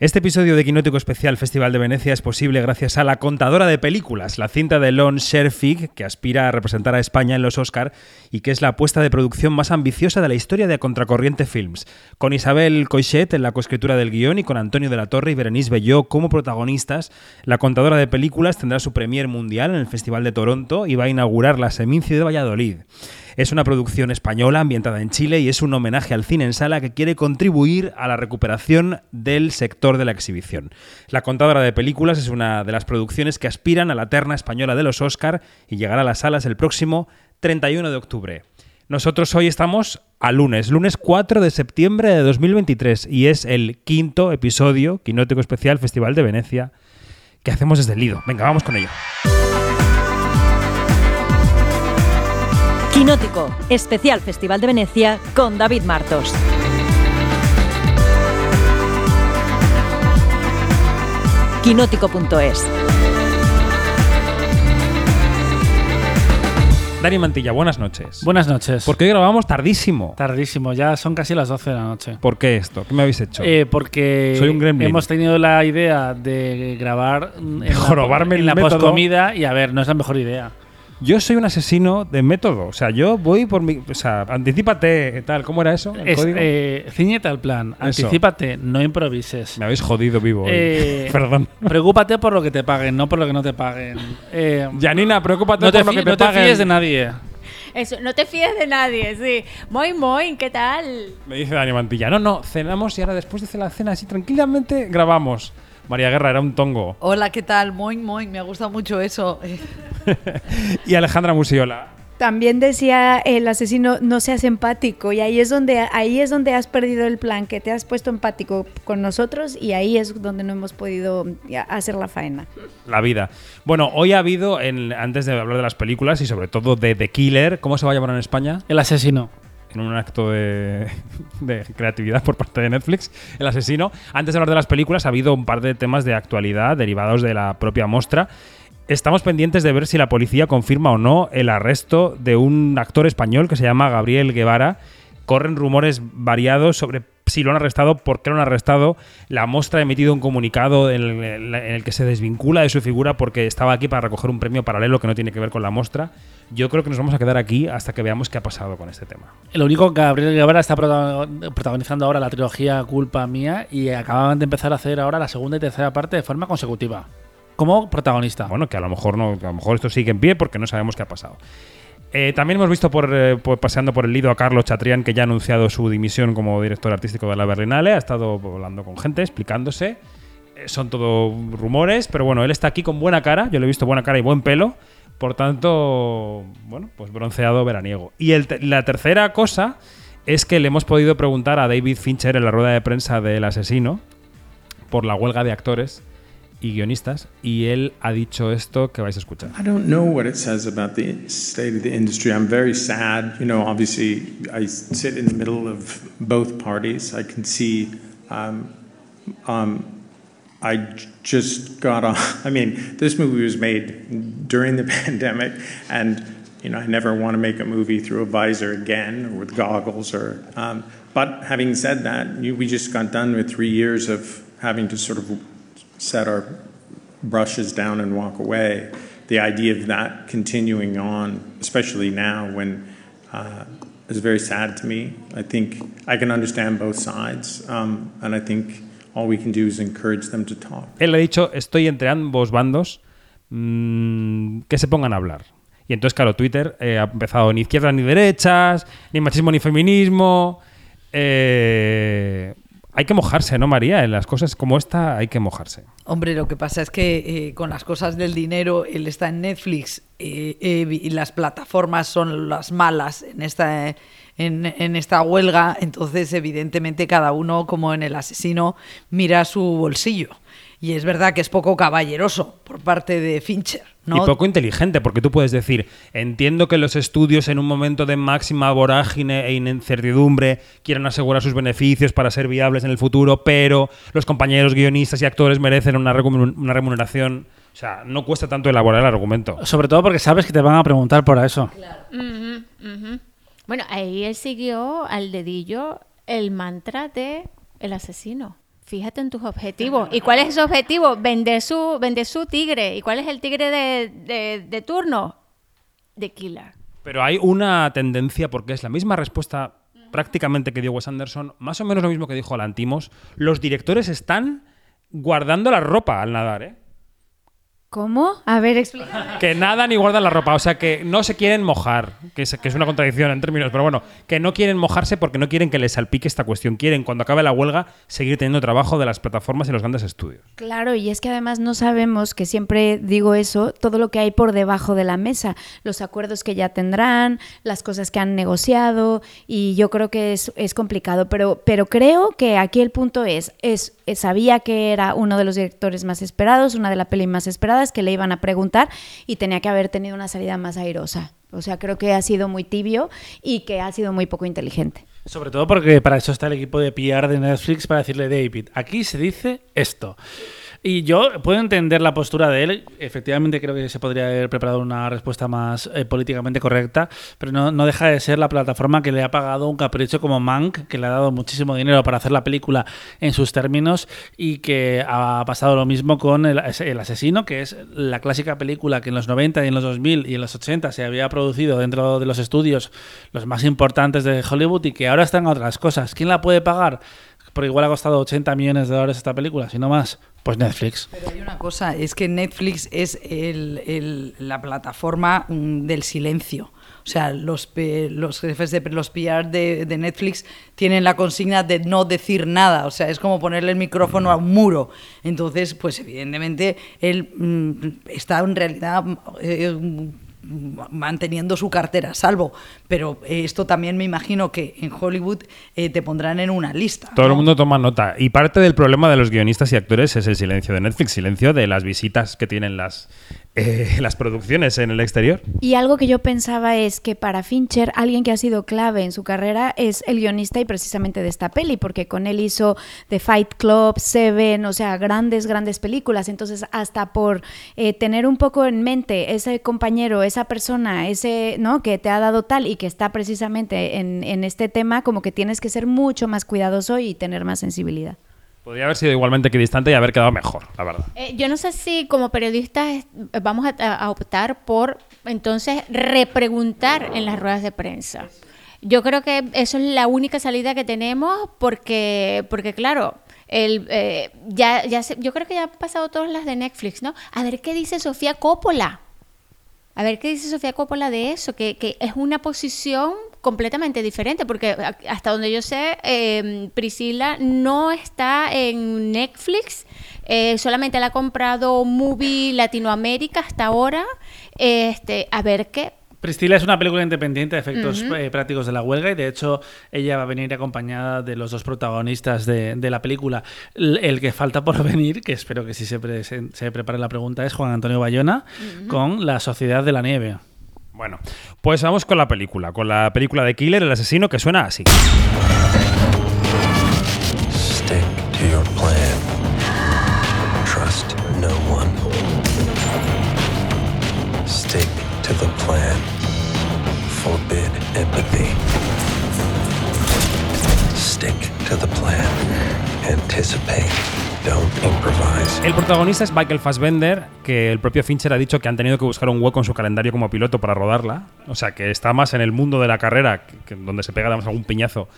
Este episodio de Quinótico Especial Festival de Venecia es posible gracias a La Contadora de Películas, la cinta de Lon Sherfig, que aspira a representar a España en los Oscar y que es la apuesta de producción más ambiciosa de la historia de Contracorriente Films. Con Isabel Coixet en la coescritura del guion y con Antonio de la Torre y Berenice Belló como protagonistas, La Contadora de Películas tendrá su premier mundial en el Festival de Toronto y va a inaugurar la Seminci de Valladolid. Es una producción española ambientada en Chile y es un homenaje al cine en sala que quiere contribuir a la recuperación del sector de la exhibición. La contadora de películas es una de las producciones que aspiran a la terna española de los Oscar y llegará a las salas el próximo 31 de octubre. Nosotros hoy estamos a lunes, lunes 4 de septiembre de 2023 y es el quinto episodio Quinótico Especial Festival de Venecia que hacemos desde el Lido. Venga, vamos con ello. Quinótico, especial Festival de Venecia con David Martos. Quinótico.es Dani Mantilla, buenas noches. Buenas noches. ¿Por qué grabamos tardísimo? Tardísimo, ya son casi las 12 de la noche. ¿Por qué esto? ¿Qué me habéis hecho? Eh, porque Soy un gremlin. hemos tenido la idea de grabar en la, Jorobarme en el la método. poscomida y a ver, no es la mejor idea. Yo soy un asesino de método. O sea, yo voy por mi. O sea, anticipate, tal. ¿Cómo era eso? ¿El Es, código? eh, ciñete al plan, Eso. anticípate, no improvises. Me habéis jodido vivo. hoy. Eh, Perdón. Preocúpate por lo que te paguen, no por lo que no te paguen. Eh, Janina, preocúpate no te, por lo que te no te paguen. fíes de nadie. Eso, no te fíes de nadie, sí. Moin, moin, ¿qué tal? Me dice Dani Mantilla. No, no, cenamos y ahora después de la cena así tranquilamente grabamos. María Guerra era un tongo. Hola, ¿qué tal? Moin, moin, me ha gustado mucho eso. y Alejandra Musiola. También decía el asesino, no seas empático. Y ahí es donde ahí es donde has perdido el plan, que te has puesto empático con nosotros y ahí es donde no hemos podido hacer la faena. La vida. Bueno, hoy ha habido, en, antes de hablar de las películas y sobre todo de The Killer, ¿cómo se va a llamar en España? El asesino. En un acto de, de creatividad por parte de Netflix, El asesino. Antes de hablar de las películas, ha habido un par de temas de actualidad derivados de la propia muestra. Estamos pendientes de ver si la policía confirma o no el arresto de un actor español que se llama Gabriel Guevara. Corren rumores variados sobre si lo han arrestado, por qué lo han arrestado. La Mostra ha emitido un comunicado en el, en el que se desvincula de su figura porque estaba aquí para recoger un premio paralelo que no tiene que ver con la Mostra. Yo creo que nos vamos a quedar aquí hasta que veamos qué ha pasado con este tema. Lo único que Gabriel Guevara está prota- protagonizando ahora la trilogía Culpa Mía y acaban de empezar a hacer ahora la segunda y tercera parte de forma consecutiva. Como protagonista. Bueno, que a lo mejor no, que a lo mejor esto sigue en pie porque no sabemos qué ha pasado. Eh, también hemos visto por, eh, por- paseando por el Lido a Carlos Chatrián, que ya ha anunciado su dimisión como director artístico de la Berlinale. Ha estado hablando con gente, explicándose. Eh, son todo rumores, pero bueno, él está aquí con buena cara. Yo le he visto buena cara y buen pelo. Por tanto, bueno, pues bronceado veraniego. Y la tercera cosa es que le hemos podido preguntar a David Fincher en la rueda de prensa del asesino por la huelga de actores y guionistas y él ha dicho esto que vais a escuchar. I don't know what it says about the state of the industry. I'm very sad. You know, obviously, I sit in the middle of both parties. I can see. Um, um, I just got on. I mean, this movie was made during the pandemic, and you know, I never want to make a movie through a visor again or with goggles. Or, um, but having said that, you, we just got done with three years of having to sort of set our brushes down and walk away. The idea of that continuing on, especially now when uh, is very sad to me. I think I can understand both sides, um, and I think all we can do is encourage them to talk. Él ha dicho, estoy entre ambos bandos, mm, que se pongan a hablar. Y entonces, claro, Twitter eh, ha empezado ni izquierdas ni derechas, ni machismo ni feminismo. Eh, hay que mojarse, ¿no, María? En las cosas como esta hay que mojarse. Hombre, lo que pasa es que eh, con las cosas del dinero, él está en Netflix eh, eh, y las plataformas son las malas en esta, en, en esta huelga, entonces evidentemente cada uno, como en el asesino, mira su bolsillo. Y es verdad que es poco caballeroso por parte de Fincher. ¿no? Y poco inteligente, porque tú puedes decir, entiendo que los estudios en un momento de máxima vorágine e incertidumbre quieran asegurar sus beneficios para ser viables en el futuro, pero los compañeros guionistas y actores merecen una remun- una remuneración. O sea, no cuesta tanto elaborar el argumento. Sobre todo porque sabes que te van a preguntar por eso. Ujú. Bueno, ahí él siguió al dedillo el mantra de el asesino. Fíjate en tus objetivos. ¿Y cuál es su objetivo? Vender su, vender su tigre. ¿Y cuál es el tigre de, de- turno? De Killer. Pero hay una tendencia, porque es la misma respuesta prácticamente que dio Wes Anderson, más o menos lo mismo que dijo Lantimos. Los directores están guardando la ropa al nadar, ¿eh? ¿Cómo? A ver, explica. Que nadan y guardan la ropa, o sea que no se quieren mojar, que es, que es una contradicción en términos, pero bueno, que no quieren mojarse porque no quieren que les salpique esta cuestión. Quieren, cuando acabe la huelga, seguir teniendo trabajo de las plataformas y los grandes estudios. Claro, y es que además no sabemos, que siempre digo eso, todo lo que hay por debajo de la mesa, los acuerdos que ya tendrán, las cosas que han negociado, y yo creo que es, es complicado, pero, pero creo que aquí el punto es, es, sabía que era uno de los directores más esperados, una de las pelis más esperadas, que le iban a preguntar, y tenía que haber tenido una salida más airosa. O sea, creo que ha sido muy tibio y que ha sido muy poco inteligente. Sobre todo porque para eso está el equipo de PR de Netflix para decirle, David, aquí se dice esto. Y yo puedo entender la postura de él. Efectivamente, creo que se podría haber preparado una respuesta más eh, políticamente correcta, pero no, no deja de ser la plataforma que le ha pagado un capricho como Mank, que le ha dado muchísimo dinero para hacer la película en sus términos y que ha pasado lo mismo con El, el Asesino, que es la clásica película que en los 90 y en los 2000 y en los 80 se había producido dentro de los estudios los más importantes de Hollywood y que ahora están otras cosas. ¿Quién la puede pagar? Porque igual ha costado 80 millones de dólares esta película, si no más. Pues Netflix. Pero hay una cosa, es que Netflix es el- el- la plataforma mm, del silencio. O sea, los, los jefes de los PR de, Netflix tienen la consigna de no decir nada. O sea, es como ponerle el micrófono a un muro. Entonces, pues evidentemente él mm, está en realidad eh, manteniendo su cartera a salvo. Pero eh, esto también me imagino que en Hollywood eh, te pondrán en una lista. Todo el mundo toma nota. Y parte del problema de los guionistas y actores es el silencio de Netflix, silencio de las visitas que tienen las, eh, las producciones en el exterior. Y algo que yo pensaba es que para Fincher, alguien que ha sido clave en su carrera es el guionista y precisamente de esta peli, porque con él hizo The Fight Club, Seven, o sea, grandes, grandes películas. Entonces, hasta por eh, tener un poco en mente ese compañero, esa persona, ese, ¿no? Que te ha dado tal y que está precisamente en, en este tema, como que tienes que ser mucho más cuidadoso y tener más sensibilidad. Podría haber sido igualmente equidistante y haber quedado mejor, la verdad. Eh, yo no sé si como periodistas vamos a, a optar por entonces repreguntar en las ruedas de prensa. Yo creo que eso es la única salida que tenemos porque, porque claro, el, eh, ya, ya se- yo creo que ya han pasado todas las de Netflix, ¿no? A ver qué dice Sofía Coppola. A ver qué dice Sofía Coppola de eso, que, que es una posición completamente diferente, porque hasta donde yo sé, eh, Priscila no está en Netflix, eh, solamente la ha comprado Movie Latinoamérica hasta ahora. Este, a ver qué. Priscila es una película independiente de efectos eh, prácticos de la huelga y de hecho ella va a venir acompañada de los dos protagonistas de, de la película. El, el que falta por venir, que espero que sí se, pre- se, se prepare la pregunta, es Juan Antonio Bayona con La Sociedad de la Nieve. Bueno, pues vamos con la película, con la película de Killer, el asesino, que suena así. Stick to your plan. El protagonista es Michael Fassbender, que el propio Fincher ha dicho que han tenido que buscar un hueco en su calendario como piloto para rodarla. O sea, que está más en el mundo de la carrera, donde se pega además algún piñazo,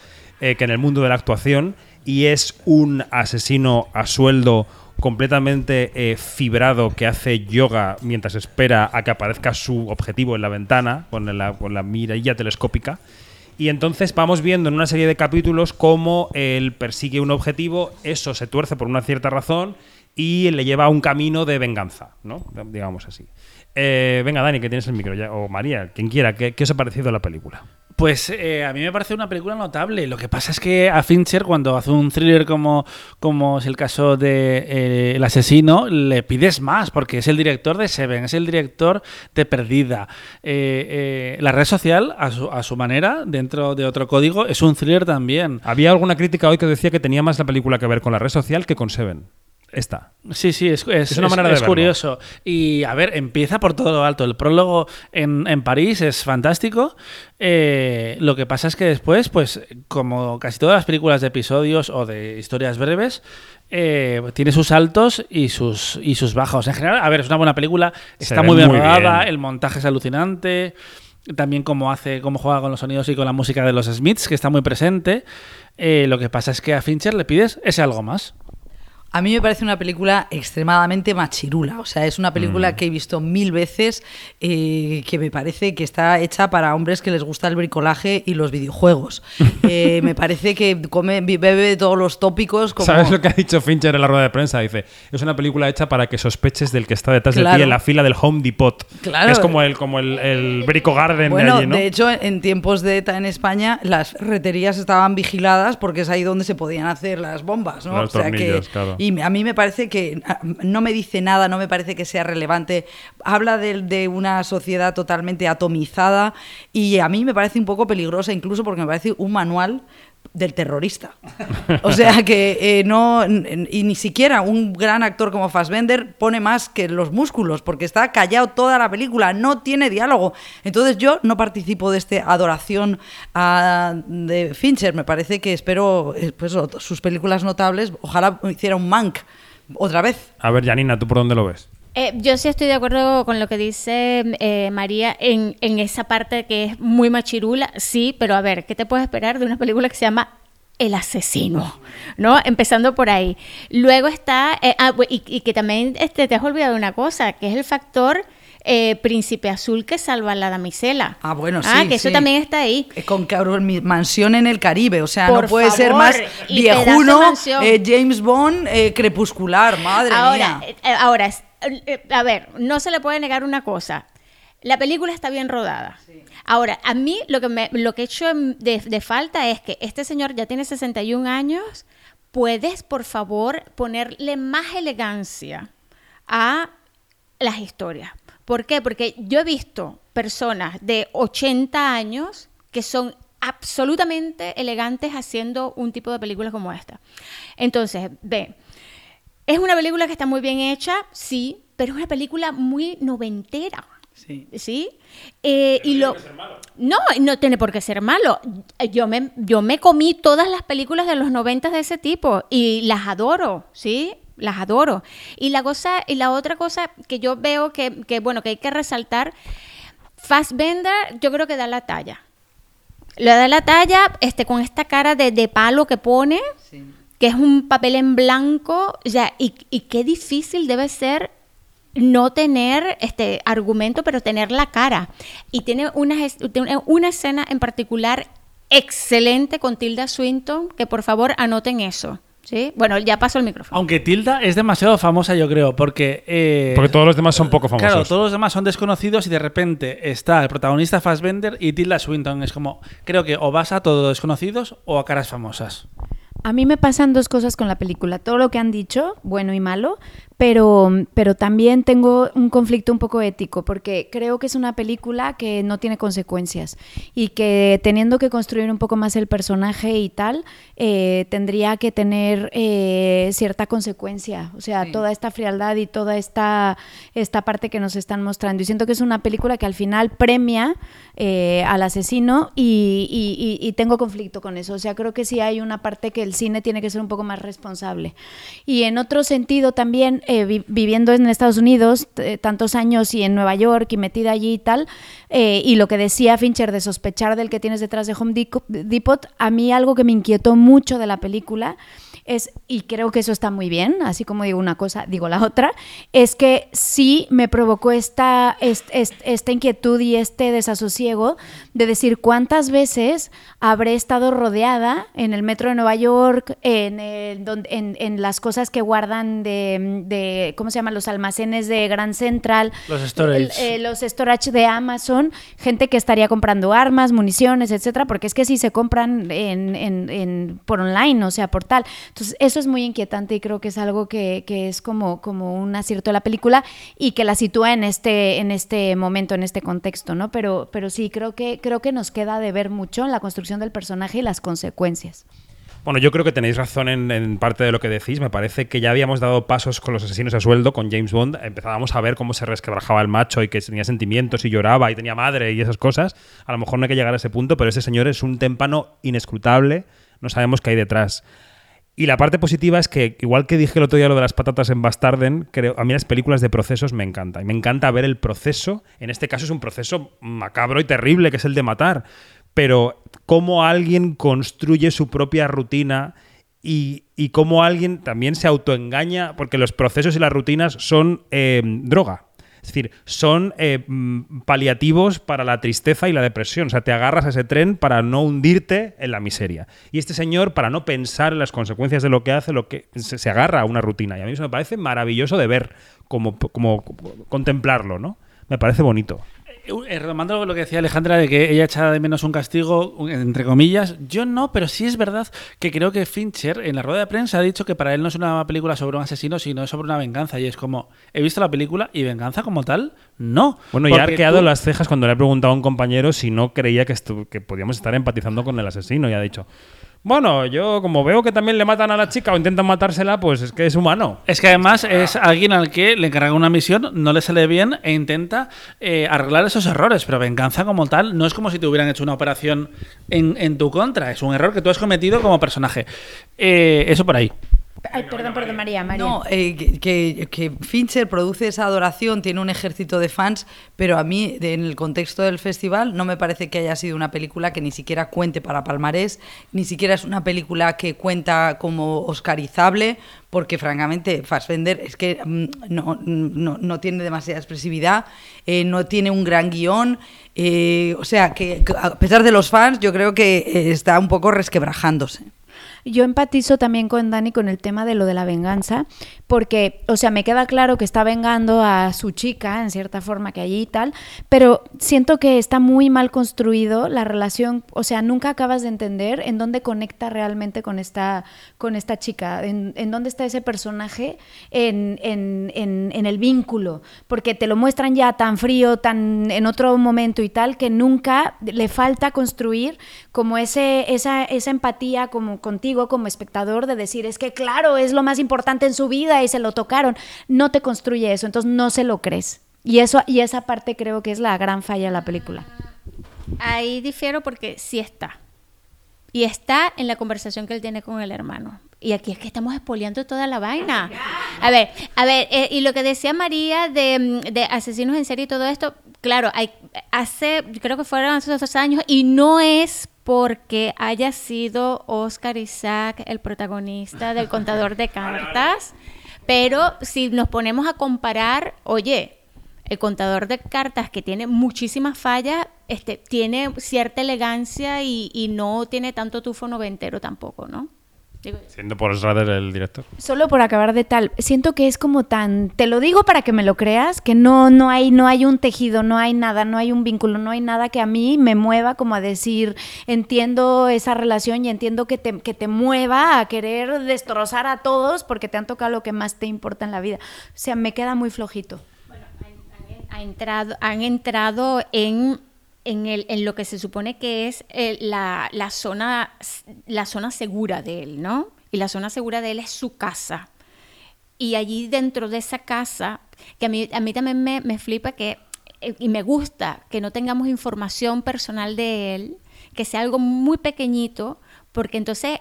eh, que en el mundo de la actuación. Y es un asesino a sueldo completamente eh, fibrado que hace yoga mientras espera a que aparezca su objetivo en la ventana, con la, con la mirilla telescópica. Y entonces vamos viendo en una serie de capítulos cómo él persigue un objetivo, eso se tuerce por una cierta razón y le lleva a un camino de venganza, ¿no? Digamos así. Eh, venga, Dani, que tienes el micro ya, o María, quien quiera, ¿qué, qué os ha parecido la película? Pues eh, a mí me parece una película notable. Lo que pasa es que a Fincher, cuando hace un thriller como, como es el caso de eh, El asesino, le pides más, porque es el director de Seven, es el director de Perdida. Eh, eh, la red social, a su, a su manera, dentro de otro código, es un thriller también. Había alguna crítica hoy que decía que tenía más la película que ver con la red social que con Seven. Esta. Sí, sí, es, es, Es una manera de verlo. curioso. Y a ver, empieza por todo lo alto. El prólogo en, en París es fantástico. Eh, lo que pasa es que después, pues, como casi todas las películas de episodios o de historias breves, eh, tiene sus altos y sus, y sus bajos. En general, a ver, es una buena película, Se está muy bien muy rodada, bien. el montaje es alucinante. También cómo hace, cómo juega con los sonidos y con la música de los Smiths, que está muy presente. Eh, lo que pasa es que a Fincher le pides ese algo más. A mí me parece una película extremadamente machirula. O sea, es una película que he visto mil veces, eh, que me parece que está hecha para hombres que les gusta el bricolaje y los videojuegos. Eh, me parece que come, bebe de todos los tópicos. Como... ¿Sabes lo que ha dicho Fincher en la rueda de prensa? Dice, es una película hecha para que sospeches del que está detrás de Claro. ti en la fila del Home Depot. Claro. Es como el, como el, el Brico Garden Bueno, de allí, ¿no? de hecho, en tiempos de ETA en España, las ferreterías estaban vigiladas porque es ahí donde se podían hacer las bombas, ¿no? Los tornillos, claro. Y a mí me parece que ah, no me dice nada, no me parece que sea relevante. Habla de, de una sociedad totalmente atomizada y a mí me parece un poco peligrosa, incluso porque me parece un manual del terrorista. O sea que eh, no, y ni siquiera un gran actor como Fassbender pone más que los músculos, porque está callado toda la película, no tiene diálogo. Entonces yo no participo de esta adoración a- de Fincher, me parece que espero eh, pues, sus películas notables, ojalá hiciera un Mank otra vez. A ver, Janina, ¿tú por dónde lo ves? Eh, yo sí estoy de acuerdo con lo que dice eh, María en, en esa parte que es muy machirula, sí, pero a ver, ¿qué te puedes esperar de una película que se llama El asesino? ¿No? Empezando por ahí. Luego está, eh, ah, y, y que también este, te has olvidado una cosa, que es el factor eh, príncipe azul que salva a la damisela. Ah, bueno, sí. Ah, que eso también está ahí. Con cabrón, mi mansión en el Caribe, o sea, Por no puede ser más viejuno, eh, James Bond, eh, crepuscular, madre ahora, mía. ahora, es- a ver, no se le puede negar una cosa. La película está bien rodada. Ahora, a mí lo que me, lo que he hecho de, de falta es que este señor ya tiene 61 años. ¿Puedes, por favor, ponerle más elegancia a las historias? ¿Por qué? Porque yo he visto personas de 80 años que son absolutamente elegantes haciendo un tipo de película como esta. Entonces, ve, es una película que está muy bien hecha, sí, pero es una película muy noventera. Sí. ¿Sí? Eh, y lo, No, no tiene por qué ser malo. Yo me, yo me comí todas las películas de los 90 de ese tipo y las adoro, ¿sí? Las adoro. Y la cosa, y la otra cosa que yo veo que, que, bueno, que hay que resaltar, Fassbender yo creo que da la talla. Le da la talla este, con esta cara de, de palo que pone, que es un papel en blanco, o sea, y, y qué difícil debe ser no tener este argumento, pero tener la cara. Y tiene una, una escena en particular excelente con Tilda Swinton, que por favor anoten eso. ¿sí? Bueno, ya paso el micrófono. Aunque Tilda es demasiado famosa, yo creo, porque... eh, Porque todos los demás son poco famosos. Claro, todos los demás son desconocidos y de repente está el protagonista Fassbender y Tilda Swinton. Es como, creo que o vas a todos desconocidos o a caras famosas. A mí me pasan dos cosas con la película. Todo lo que han dicho, bueno y malo, pero, pero también tengo un conflicto un poco ético, porque creo que es una película que no tiene consecuencias y que teniendo que construir un poco más el personaje y tal, eh, tendría que tener eh, cierta consecuencia. O sea, Sí. toda esta frialdad y toda esta, esta parte que nos están mostrando. Y siento que es una película que al final premia eh, al asesino y, y- y- y tengo conflicto con eso. O sea, creo que sí hay una parte que el cine tiene que ser un poco más responsable. Y en otro sentido también, eh, vi- viviendo en Estados Unidos t- tantos años y en Nueva York y metida allí y tal, eh, y lo que decía Fincher de sospechar del que tienes detrás de Home Depot, a mí algo que me inquietó mucho de la película es, y creo que eso está muy bien, así como digo una cosa, digo la otra, es que sí me provocó esta, est- est- esta inquietud y este desasosiego de decir cuántas veces habré estado rodeada en el metro de Nueva York, en, en, en las cosas que guardan de, de, ¿cómo se llaman? Los almacenes de Grand Central. Los storage. Eh, los storage de Amazon, gente que estaría comprando armas, municiones, etcétera, porque es que si se compran en, en- en- por online, o sea, por tal. Entonces, eso es muy inquietante y creo que es algo que, que es como, como un acierto de la película y que la sitúa en este, en este momento, en este contexto, ¿no? Pero, pero sí, creo que, creo que nos queda de ver mucho en la construcción del personaje y las consecuencias. Bueno, yo creo que tenéis razón en, parte de lo que decís. Me parece que ya habíamos dado pasos con los asesinos a sueldo, con James Bond. Empezábamos a ver cómo se resquebrajaba el macho y que tenía sentimientos y lloraba y tenía madre y esas cosas. A lo mejor no hay que llegar a ese punto, pero ese señor es un témpano inescrutable. No sabemos qué hay detrás. Y la parte positiva es que, igual que dije el otro día lo de las patatas en Bastarden, creo, a mí las películas de procesos me encantan. Y me encanta ver el proceso. En este caso es un proceso macabro y terrible, que es el de matar. Pero cómo alguien construye su propia rutina y, cómo alguien también se autoengaña, porque los procesos y las rutinas son eh, droga. Es decir, son eh, mm, paliativos para la tristeza y la depresión. O sea, te agarras a ese tren para no hundirte en la miseria. Y este señor, para no pensar en las consecuencias de lo que hace, lo que se, se agarra a una rutina. Y a mí eso me parece maravilloso de ver, como, como contemplarlo, ¿no? Me parece bonito. Eh, Retomando lo que decía Alejandra de que ella echa de menos un castigo, entre comillas, yo no, pero sí es verdad que creo que Fincher en la rueda de prensa ha dicho que para él no es una película sobre un asesino, sino sobre una venganza. Y es como, he visto la película y venganza como tal, no. Bueno, y ha arqueado tú- las cejas cuando le he preguntado a un compañero si no creía que, que podíamos estar empatizando con el asesino. Y ha dicho, bueno, yo como veo que también le matan a la chica o intentan matársela, pues es que es humano. Es que además es alguien al que le encarga una misión, no le sale bien e intenta eh, arreglar esos errores, pero venganza como tal no es como si te hubieran hecho una operación en, en tu contra, es un error que tú has cometido como personaje. Eh, eso por ahí. Ay, perdón, perdón, María, María. No, eh, que, que- que Fincher produce esa adoración, tiene un ejército de fans, pero a mí, en el contexto del festival, no me parece que haya sido una película que ni siquiera cuente para Palmarés, ni siquiera es una película que cuenta como oscarizable, porque francamente Fassbender es que mm, no, no, no tiene demasiada expresividad, eh, no tiene un gran guion, eh, o sea, que a pesar de los fans, yo creo que está un poco resquebrajándose. Yo empatizo también con Dani con el tema de lo de la venganza, porque, o sea, me queda claro que está vengando a su chica, en cierta forma, que allí tal, pero siento que está muy mal construido la relación, o sea, nunca acabas de entender en dónde conecta realmente con esta, con esta chica, en, en dónde está ese personaje en, en- en- en el vínculo, porque te lo muestran ya tan frío, tan en otro momento y tal, que nunca le falta construir como ese, esa, esa empatía como contigo como espectador de decir, es que claro, es lo más importante en su vida y se lo tocaron. No te construye eso, entonces no se lo crees. Y, eso, y esa parte creo que es la gran falla de la película. Ahí difiero porque sí está. Y está en la conversación que él tiene con el hermano. Y aquí es que estamos espoleando toda la vaina. A ver, a ver, eh, y lo que decía María de, mm, de asesinos en serie y todo esto, claro, hay, hace, creo que fueron hace dos años, y no es porque haya sido Oscar Isaac el protagonista del contador de cartas, pero si nos ponemos a comparar, oye, el contador de cartas que tiene muchísimas fallas, este, tiene cierta elegancia y, y no tiene tanto tufo noventero tampoco, ¿no? Digo, Siendo por Schrader el director. Solo por acabar de tal, siento que es como tan, te lo digo para que me lo creas, que no, no hay, no hay un tejido, no hay nada, no hay un vínculo, no hay nada que a mí me mueva como a decir, entiendo esa relación y entiendo que te, que te mueva a querer destrozar a todos porque te han tocado lo que más te importa en la vida. O sea, me queda muy flojito. ha entrado, han entrado en, en, el, en lo que se supone que es eh, la, la, zona, la zona segura de él, ¿no? Y la zona segura de él es su casa. Y allí dentro de esa casa, que a mí, a mí también me, me flipa que, eh, y me gusta que no tengamos información personal de él, que sea algo muy pequeñito, porque entonces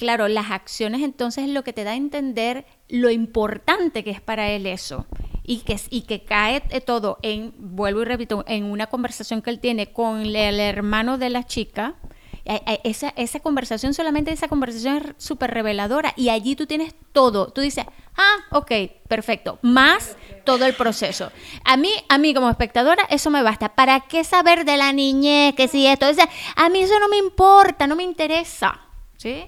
claro, las acciones entonces es lo que te da a entender lo importante que es para él eso. Y que, y que cae todo en, vuelvo y repito, en una conversación que él tiene con el, hermano de la chica. Eh, eh, Esa, esa conversación, solamente esa conversación es súper reveladora. Y allí tú tienes todo. Tú dices, ah, ok, perfecto. Más todo el proceso. A mí, a mí como espectadora, eso me basta. ¿Para qué saber de la niñez? Que si esto, a mí eso no me importa, no me interesa. ¿Sí?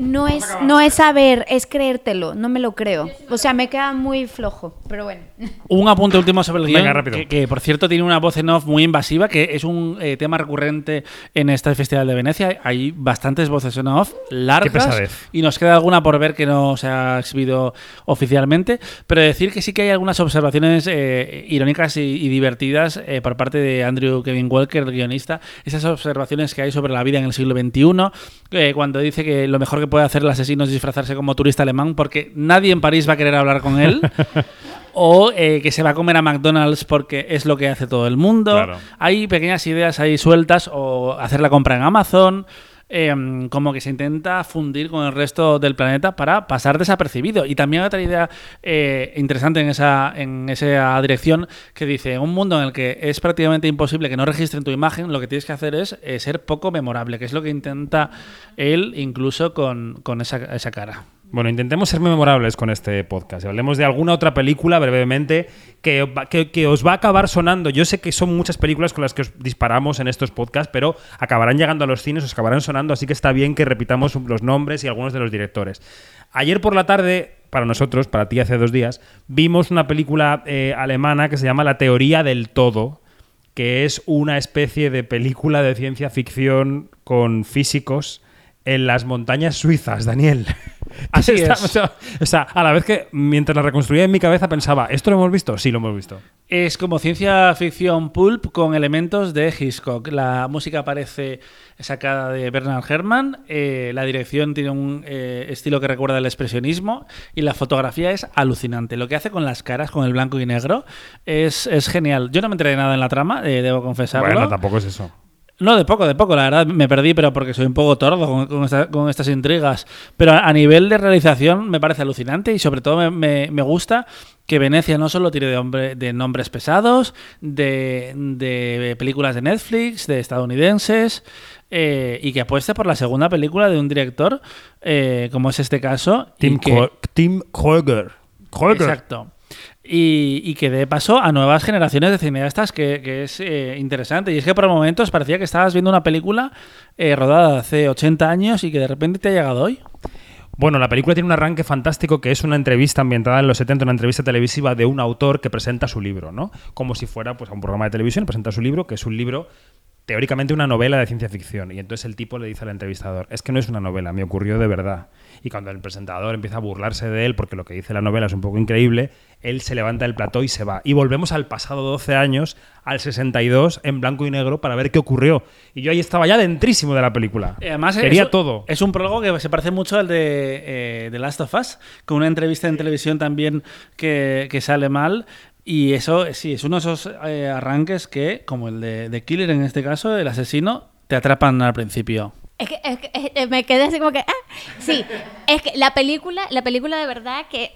No es, no es saber, es creértelo, no me lo creo. O sea, me queda muy flojo, pero bueno. Un apunte último sobre el guion, Venga, rápido. Que, que, por cierto tiene una voz en off muy invasiva, que es un eh, tema recurrente en este Festival de Venecia. Hay bastantes voces en off largas y nos queda alguna por ver que no se ha exhibido oficialmente, pero decir que sí que hay algunas observaciones eh, irónicas y, y divertidas eh, por parte de Andrew Kevin Walker, el guionista, esas observaciones que hay sobre la vida en el siglo XXI, eh, cuando dice que lo mejor mejor que puede hacer el asesino es disfrazarse como turista alemán porque nadie en París va a querer hablar con él. o eh, que se va a comer a McDonald's porque es lo que hace todo el mundo. Claro. Hay pequeñas ideas ahí sueltas o hacer la compra en Amazon. Em, como que se intenta fundir con el resto del planeta para pasar desapercibido. Y también otra idea eh, interesante en esa, en esa dirección que dice, un mundo en el que es prácticamente imposible que no registren tu imagen, lo que tienes que hacer es eh, ser poco memorable, que es lo que intenta él incluso con, con esa, esa cara. Bueno, intentemos ser memorables con este podcast. Hablemos de alguna otra película brevemente que, que os va a acabar sonando. Yo sé que son muchas películas con las que os disparamos en estos podcasts, pero acabarán llegando a los cines, os acabarán sonando, así que está bien que repitamos los nombres y algunos de los directores. Ayer por la tarde, para nosotros, para ti hace dos días, vimos una película eh, alemana que se llama La teoría del todo, que es una especie de película de ciencia ficción con físicos en las montañas suizas, Daniel. Así Está- es. O sea, o sea, a la vez que mientras la reconstruía en mi cabeza pensaba, ¿esto lo hemos visto? Sí, lo hemos visto. Es como ciencia ficción pulp con elementos de Hitchcock. La música parece sacada de Bernard Herrmann, eh, la dirección tiene un eh, estilo que recuerda al expresionismo y la fotografía es alucinante. Lo que hace con las caras, con el blanco y negro, es, es genial. Yo no me enteré de nada en la trama, eh, debo confesarlo. Bueno, tampoco es eso. No, de poco, de poco, la verdad me perdí, pero porque soy un poco tordo con, con esta- con estas intrigas. Pero a, a nivel de realización me parece alucinante y sobre todo me, me- me gusta que Venecia no solo tire de, hombre, de nombres pesados, de, de películas de Netflix, de estadounidenses, eh, y que apueste por la segunda película de un director, eh, como es este caso. y Tim, que- Kro- Tim. Kroeger. Exacto. Y, y que dé paso a nuevas generaciones de cineastas, que, es eh, interesante. Y es que por momentos parecía que estabas viendo una película eh, rodada hace 80 años y que de repente te ha llegado hoy. Bueno, la película tiene un arranque fantástico que es una entrevista ambientada en los 70, una entrevista televisiva de un autor que presenta su libro, ¿no? Como si fuera pues, a un programa de televisión, presenta su libro, que es un libro teóricamente una novela de ciencia ficción. Y entonces el tipo le dice al entrevistador, es que no es una novela, me ocurrió de verdad. Y cuando el presentador empieza a burlarse de él, porque lo que dice la novela es un poco increíble, él se levanta del plató y se va. Y volvemos al pasado 12 años, al 62, en blanco y negro, para ver qué ocurrió. Y yo ahí estaba ya dentrísimo de la película. Además, Quería es, todo. Es un prólogo que se parece mucho al de eh, The Last of Us, con una entrevista en televisión también que, que sale mal. Y eso, eh, sí, es uno de esos eh, arranques que, como el de, de Killer en este caso, el asesino, te atrapan al principio. Es que, es que- es- eh, me quedé así como que, ah, sí, es que la película, la película de verdad que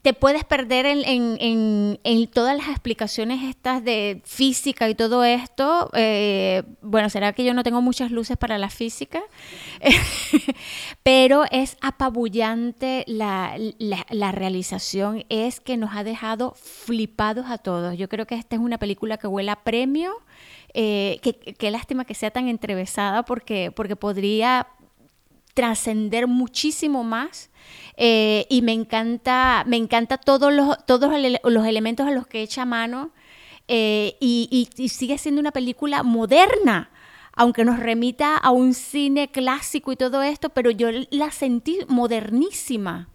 te puedes perder en, en- en- en todas las explicaciones estas de física y todo esto. eh, bueno, será que yo no tengo muchas luces para la física, pero es apabullante la, la- la realización, es que nos ha dejado flipados a todos. Yo creo que esta es una película que huele a premio. Eh, qué lástima que sea tan entrevesada porque, porque podría trascender muchísimo más eh, y me encanta me encanta todos los todos los elementos a los que echa mano eh, y- y sigue siendo una película moderna aunque nos remita a un cine clásico y todo esto pero yo la sentí modernísima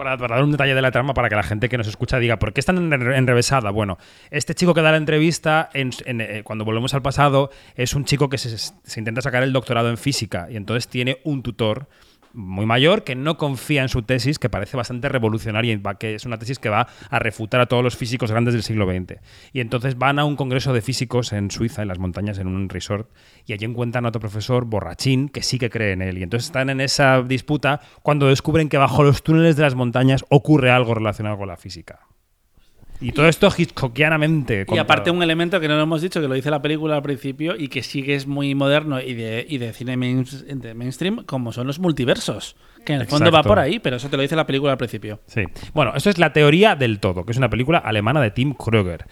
Para, dar un detalle de la trama para que la gente que nos escucha diga, ¿por qué es tan enre- enrevesada? Bueno, este chico que da la entrevista, en- en, eh, cuando volvemos al pasado, es un chico que se, se intenta sacar el doctorado en física y entonces tiene un tutor muy mayor que no confía en su tesis, que parece bastante revolucionaria, que es una tesis que va a refutar a todos los físicos grandes del siglo XX. Y entonces van a un congreso de físicos en Suiza, en las montañas, en un resort, y allí encuentran a otro profesor borrachín que sí que cree en él. Y entonces están en esa disputa cuando descubren que bajo los túneles de las montañas ocurre algo relacionado con la física. Y todo esto hitchcockianamente. Y aparte un elemento que no lo hemos dicho, que lo dice la película al principio y que sí que es muy moderno y de, y de cine main- de mainstream, como son los multiversos. Que en el fondo va por ahí, pero eso te lo dice la película al principio. Sí. Bueno, esto es La teoría del todo, que es una película alemana de Tim Kröger.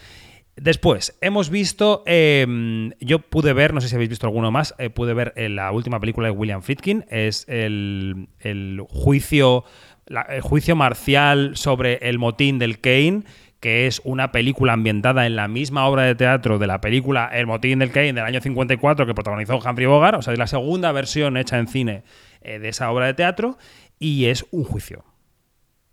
Después, hemos visto, eh, yo pude ver, no sé si habéis visto alguno más, eh, pude ver eh, la última película de William Friedkin, es el, el juicio, la- el juicio marcial sobre el motín del Kane, que es una película ambientada en la misma obra de teatro de la película El motín del Kane del año 54 que protagonizó Humphrey Bogart, o sea, es la segunda versión hecha en cine eh, de esa obra de teatro, y es un juicio.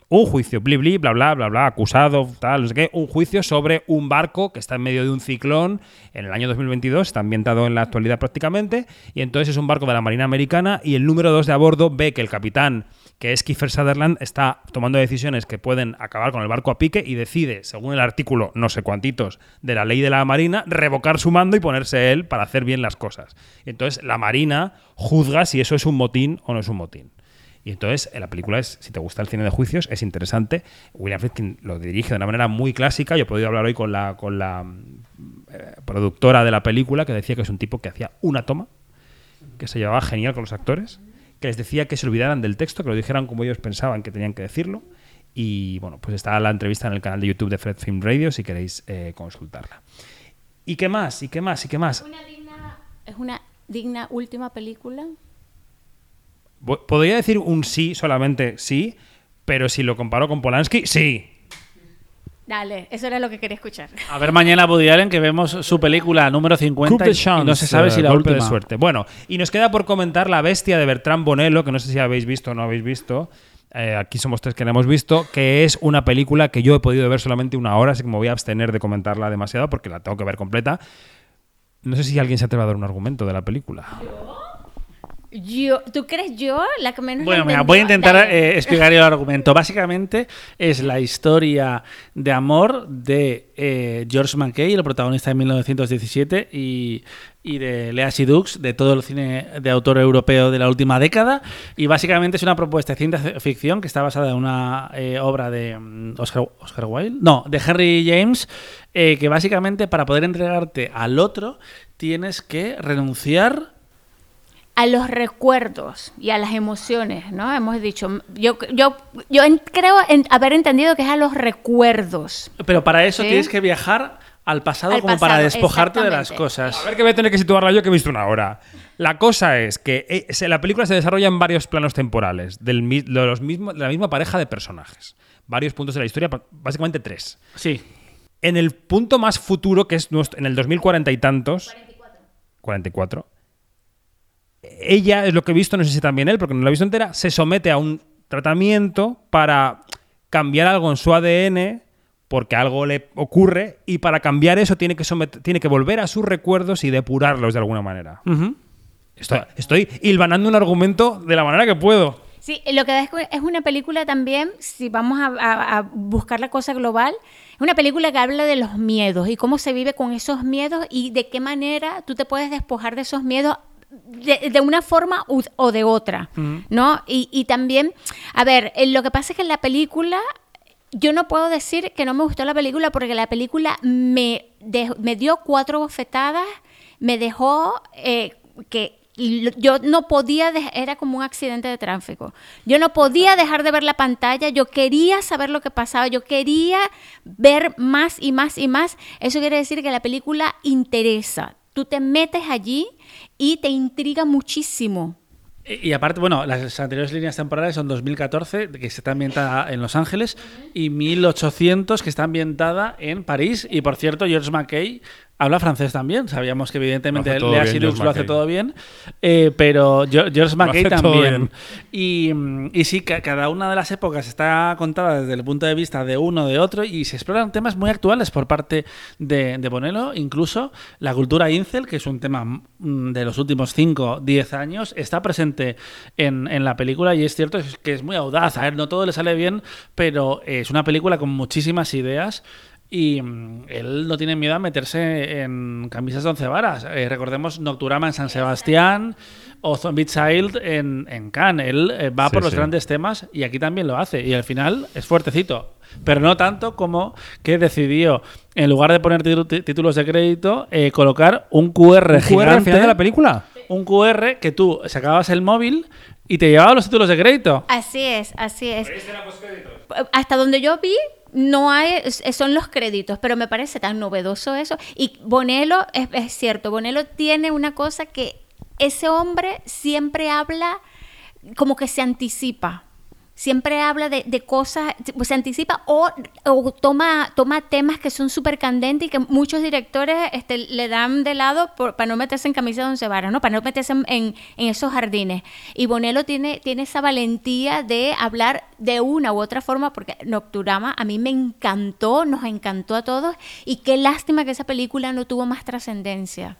Un juicio, bli, bli, bla, bla, bla, bla, acusado, tal, no sé qué. Un juicio sobre un barco que está en medio de un ciclón en el año 2022, está ambientado en la actualidad prácticamente, y entonces es un barco de la Marina Americana y el número 2 de a bordo ve que el capitán, que es Kiefer Sutherland, está tomando decisiones que pueden acabar con el barco a pique y decide, según el artículo no sé cuantitos de la ley de la Marina, revocar su mando y ponerse él para hacer bien las cosas. Entonces la Marina juzga si eso es un motín o no es un motín. Y entonces eh, la película es, si te gusta el cine de juicios, es interesante. William Friedkin lo dirige de una manera muy clásica. Yo he podido hablar hoy con la, con la eh, productora de la película que decía que es un tipo que hacía una toma, que se llevaba genial con los actores, que les decía que se olvidaran del texto, que lo dijeran como ellos pensaban que tenían que decirlo. Y bueno, pues está la entrevista en el canal de YouTube de Fred Film Radio si queréis eh, consultarla. ¿Y qué más? ¿Y qué más? ¿Y qué más? Una digna- es una digna última película. Podría decir un sí, solamente sí, pero si lo comparo con Polanski, sí. Dale, eso era lo que quería escuchar. A ver mañana Woody Allen que vemos su película número 50 Coup de y- y chance, no se sabe si la golpe última. de suerte. Bueno, y nos queda por comentar La Bestia de Bertrand Bonello, que no sé si habéis visto o no habéis visto. Eh, aquí somos tres que la hemos visto, que es una película que yo he podido ver solamente una hora, así que me voy a abstener de comentarla demasiado porque la tengo que ver completa. No sé si alguien se atreve a dar un argumento de la película. Yo, ¿Tú crees yo la que menos Bueno, mira, voy a intentar eh, explicar el argumento. Básicamente es la historia de amor de eh, George McKay, el protagonista de 1917, y, y de Lea Seydoux, de todo el cine de autor europeo de la última década. Y básicamente es una propuesta de ciencia ficción que está basada en una eh, obra de mm, Oscar, Oscar Wilde, no, de Henry James, que básicamente para poder entregarte al otro tienes que renunciar a los recuerdos y a las emociones, ¿no? Hemos dicho, yo, yo, yo en- creo en- haber entendido que es a los recuerdos. Pero para eso ¿Sí? tienes que viajar al pasado Al como para despojarte de las cosas. A ver que voy a tener que situarla yo que he visto una hora. La cosa es que eh, la película se desarrolla en varios planos temporales del, de, los mismos, de la misma pareja de personajes. Varios puntos de la historia, básicamente tres. Sí. En el punto más futuro, que es nuestro- en el 2040 y tantos. 44. Ella, es lo que he visto, no sé si también él, porque no lo he visto entera, se somete a un tratamiento para cambiar algo en su ADN porque algo le ocurre y para cambiar eso tiene que, tiene que volver a sus recuerdos y depurarlos de alguna manera. Estoy, estoy hilvanando un argumento de la manera que puedo. Sí, lo que da es que es una película también, si vamos a, a- a buscar la cosa global, es una película que habla de los miedos y cómo se vive con esos miedos y de qué manera tú te puedes despojar de esos miedos de, de una forma u- o de otra, ¿no? Y, y también, a ver, eh, lo que pasa es que en la película yo no puedo decir que no me gustó la película porque la película me, me dio cuatro bofetadas, me dejó eh, que yo no podía, era como un accidente de tráfico. Yo no podía dejar de ver la pantalla, yo quería saber lo que pasaba, yo quería ver más y más y más. Eso quiere decir que la película interesa. Tú te metes allí y te intriga muchísimo. Y aparte, bueno, las anteriores líneas temporales son 2014, que está ambientada en Los Ángeles, y 1800, que está ambientada en París. Y por cierto, George McKay habla francés también. Sabíamos que evidentemente Lea George lo hace todo bien, eh, pero Geo- George McKay también. Y, y sí, ca- cada una de las épocas está contada desde el punto de vista de uno de otro y se exploran temas muy actuales por parte de, de Bonello, incluso la cultura incel, que es un tema mm, de los últimos 5, 10 años, está presente en, en la película y es cierto que es muy audaz. A ver, no todo le sale bien, pero es una película con muchísimas ideas. Y mm, él no tiene miedo a meterse en camisas de once varas. Eh, recordemos Nocturama en San Sebastián o Zombie Child en, en Cannes. Él eh, va Sí, por los sí. grandes temas y aquí también lo hace. Y al final es fuertecito. Pero no tanto como que decidió, en lugar de poner títulos de crédito, eh, colocar un QR ¿Un QR al gigante. final de la película? Un QR que tú sacabas el móvil y te llevaba los títulos de crédito. Así es, así es. Hasta donde yo vi, no hay, son los créditos, pero me parece tan novedoso eso. Y Bonello, es, es cierto, Bonello tiene una cosa que ese hombre siempre habla como que se anticipa. Siempre habla de, de cosas, se anticipa o, o toma, toma temas que son súper candentes y que muchos directores este, le dan de lado por- para no meterse en camisa de once varas, ¿no? Para no meterse en, en- en esos jardines. Y Bonello tiene, tiene esa valentía de hablar de una u otra forma, porque Nocturama a mí me encantó, nos encantó a todos, y qué lástima que esa película no tuvo más trascendencia.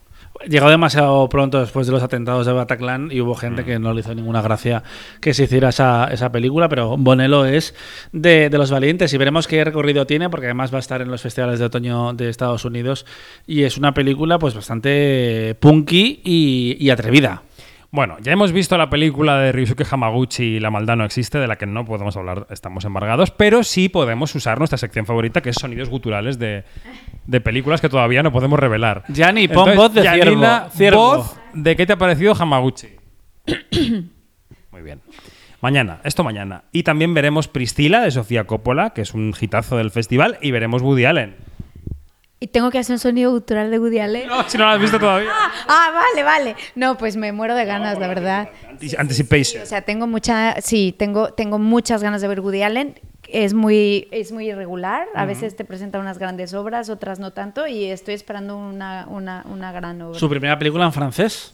Llegó demasiado pronto después de los atentados de Bataclan y hubo gente que no le hizo ninguna gracia que se hiciera esa, esa película, pero Bonello es de, de los valientes y veremos qué recorrido tiene porque además va a estar en los festivales de otoño de Estados Unidos y es una película pues bastante punky y, y atrevida. Bueno, ya hemos visto la película de Ryusuke Hamaguchi La maldad no existe, de la que no podemos hablar, estamos embargados, pero sí podemos usar nuestra sección favorita, que es sonidos guturales de, de películas que todavía no podemos revelar. Gianni, pon voz de Janina, ciervo, ciervo. voz de qué te ha parecido Hamaguchi. Muy bien. Mañana, esto mañana. Y también veremos Priscila de Sofía Coppola, que es un hitazo del festival, y veremos Woody Allen. Y tengo que hacer un sonido gutural de Woody Allen. No, si no lo has visto todavía. Ah, vale, vale. No, pues me muero de ganas, la verdad. Anti- Anticipation. O sea, tengo mucha, sí, tengo, tengo muchas ganas de ver Woody Allen. Es muy, es muy irregular. A veces te presenta unas grandes obras, otras no tanto, y estoy esperando una, una, una gran obra. Su primera película en francés.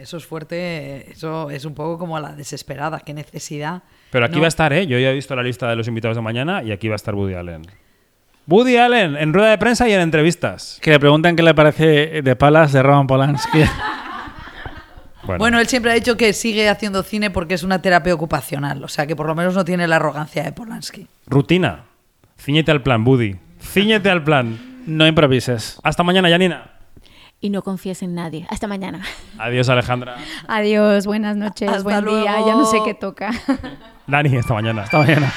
Eso es fuerte, eso es un poco como la desesperada, qué necesidad. Pero aquí No. va a estar, ¿eh? Yo ya he visto la lista de los invitados de mañana y aquí va a estar Woody Allen. Woody Allen, en rueda de prensa y en entrevistas. Que le preguntan qué le parece de Palas de Roman Polanski. Bueno, Bueno, él siempre ha dicho que sigue haciendo cine porque es una terapia ocupacional, o sea que por lo menos no tiene la arrogancia de Polanski. rutina. Cíñete al plan, Woody. Cíñete al plan. no improvises. Hasta mañana, Janina. Y no confíes en nadie. Hasta mañana. Adiós, Alejandra. Adiós, buenas noches, Hasta buen día. Ya no sé qué toca. Dani, hasta mañana. Hasta mañana.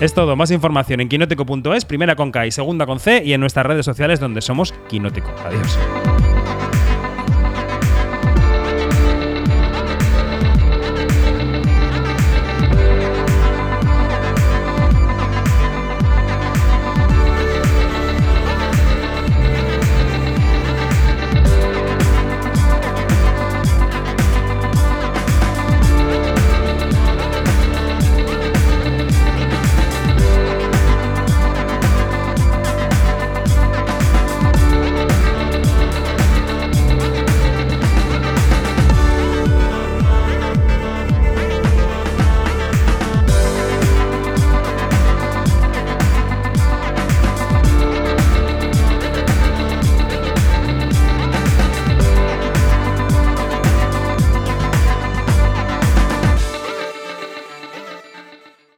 Es todo. Más información en quinótico.es, primera con K y segunda con C, y en nuestras redes sociales donde somos Quinótico. Adiós.